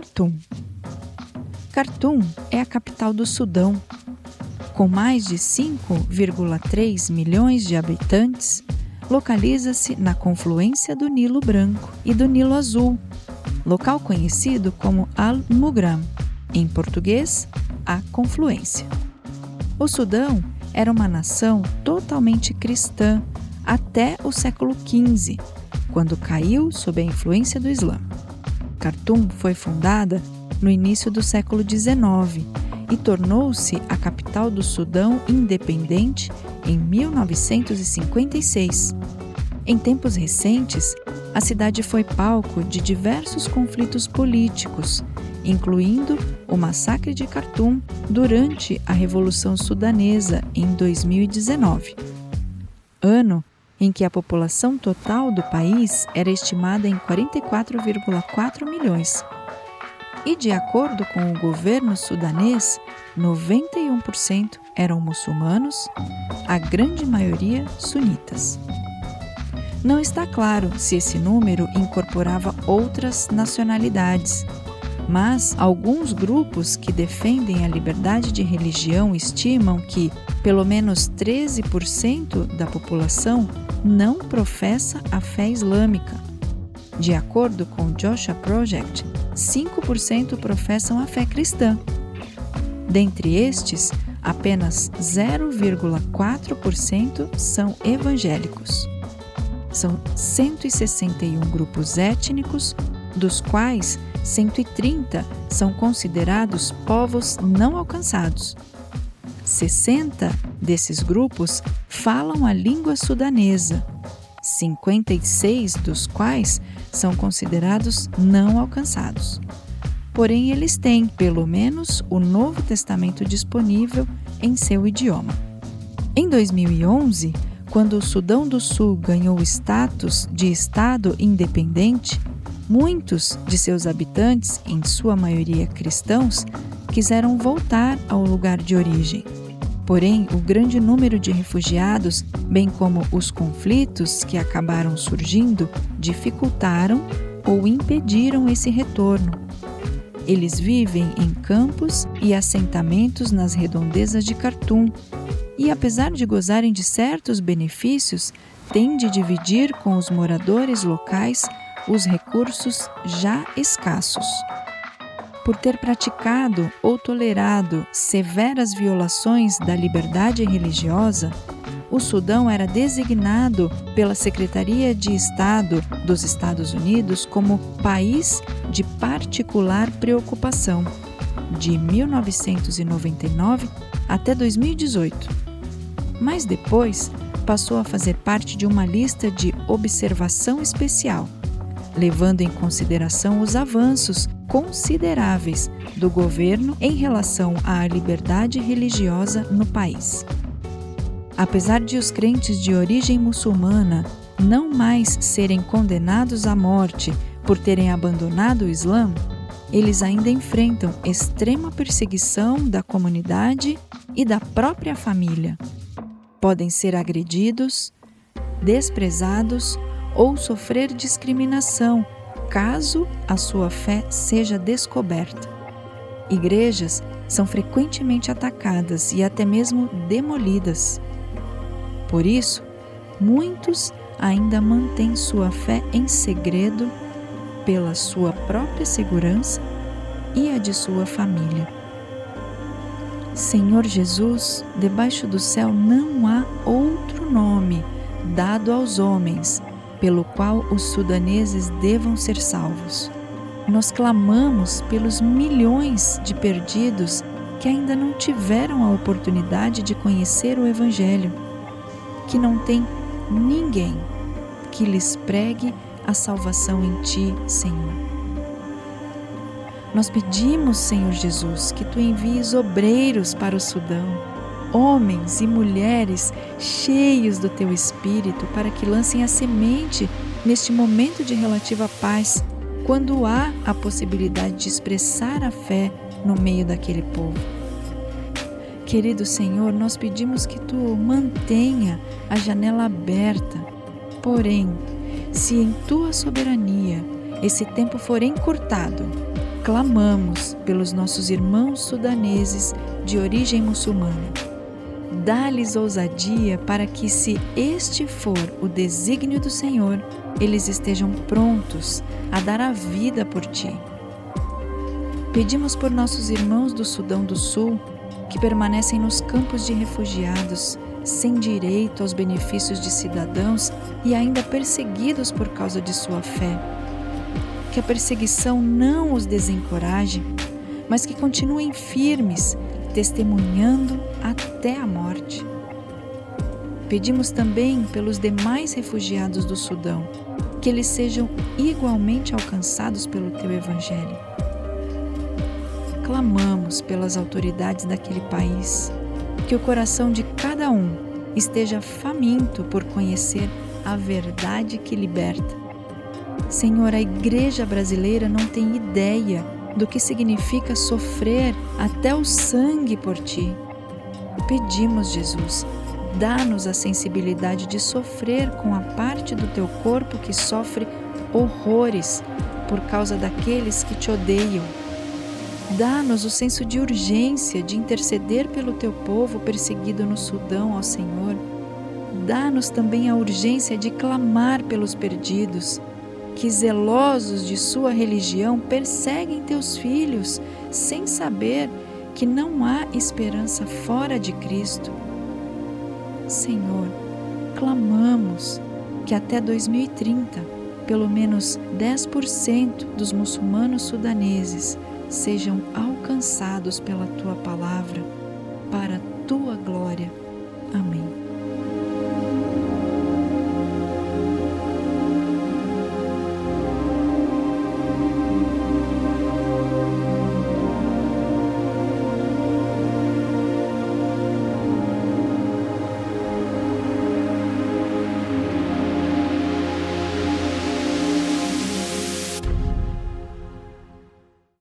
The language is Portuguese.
Khartoum. Khartoum é a capital do Sudão. Com mais de 5,3 milhões de habitantes, localiza-se na confluência do Nilo Branco e do Nilo Azul, local conhecido como Al-Mugram, em português, a confluência. O Sudão era uma nação totalmente cristã até o século XV, quando caiu sob a influência do Islã. Khartoum foi fundada no início do século XIX e tornou-se a capital do Sudão independente em 1956. Em tempos recentes, a cidade foi palco de diversos conflitos políticos, incluindo o massacre de Khartoum durante a Revolução Sudanesa em 2019, ano em que a população total do país era estimada em 44,4 milhões. E de acordo com o governo sudanês, 91% eram muçulmanos, a grande maioria sunitas. Não está claro se esse número incorporava outras nacionalidades, mas alguns grupos que defendem a liberdade de religião estimam que pelo menos 13% da população não professa a fé islâmica. De acordo com o Joshua Project, 5% professam a fé cristã. Dentre estes, apenas 0,4% são evangélicos. São 161 grupos étnicos, dos quais 130 são considerados povos não alcançados. 60 desses grupos falam a língua sudanesa, 56 dos quais são considerados não alcançados. Porém, eles têm, pelo menos, o Novo Testamento disponível em seu idioma. Em 2011, quando o Sudão do Sul ganhou o status de Estado independente, muitos de seus habitantes, em sua maioria cristãos, quiseram voltar ao lugar de origem. Porém, o grande número de refugiados, bem como os conflitos que acabaram surgindo, dificultaram ou impediram esse retorno. Eles vivem em campos e assentamentos nas redondezas de Khartoum e, apesar de gozarem de certos benefícios, têm de dividir com os moradores locais os recursos já escassos por ter praticado ou tolerado severas violações da liberdade religiosa, o Sudão era designado pela Secretaria de Estado dos Estados Unidos como país de particular preocupação, de 1999 até 2018. Mas depois passou a fazer parte de uma lista de observação especial, levando em consideração os avanços consideráveis do governo em relação à liberdade religiosa no país. Apesar de os crentes de origem muçulmana não mais serem condenados à morte por terem abandonado o Islã, eles ainda enfrentam extrema perseguição da comunidade e da própria família. Podem ser agredidos, desprezados ou sofrer discriminação caso a sua fé seja descoberta. Igrejas são frequentemente atacadas e até mesmo demolidas. Por isso, muitos ainda mantêm sua fé em segredo pela sua própria segurança e a de sua família. Senhor Jesus, debaixo do céu não há outro nome dado aos homens pelo qual os sudaneses devam ser salvos. Nós clamamos pelos milhões de perdidos que ainda não tiveram a oportunidade de conhecer o Evangelho, que não tem ninguém que lhes pregue a salvação em Ti, Senhor. Nós pedimos, Senhor Jesus, que Tu envies obreiros para o Sudão homens e mulheres cheios do teu espírito para que lancem a semente neste momento de relativa paz, quando há a possibilidade de expressar a fé no meio daquele povo. Querido Senhor, nós pedimos que tu mantenha a janela aberta. Porém, se em tua soberania esse tempo for encurtado, clamamos pelos nossos irmãos sudaneses de origem muçulmana. Dá-lhes ousadia para que, se este for o desígnio do Senhor, eles estejam prontos a dar a vida por ti. Pedimos por nossos irmãos do Sudão do Sul que permanecem nos campos de refugiados, sem direito aos benefícios de cidadãos e ainda perseguidos por causa de sua fé. Que a perseguição não os desencoraje, mas que continuem firmes, testemunhando até a morte. Pedimos também pelos demais refugiados do Sudão, que eles sejam igualmente alcançados pelo teu Evangelho. Clamamos pelas autoridades daquele país, que o coração de cada um esteja faminto por conhecer a verdade que liberta. Senhor, a igreja brasileira não tem ideia do que significa sofrer até o sangue por ti. Pedimos, Jesus, Dá-nos a sensibilidade de sofrer com a parte do teu corpo que sofre horrores por causa daqueles que te odeiam. Dá-nos o senso de urgência de interceder pelo teu povo perseguido no Sudão, ó Senhor. Dá-nos também a urgência de clamar pelos perdidos, que zelosos de sua religião perseguem teus filhos, sem saber que não há esperança fora de Cristo. Senhor, clamamos que até 2030, pelo menos 10% dos muçulmanos sudaneses sejam alcançados pela tua palavra, para a tua glória.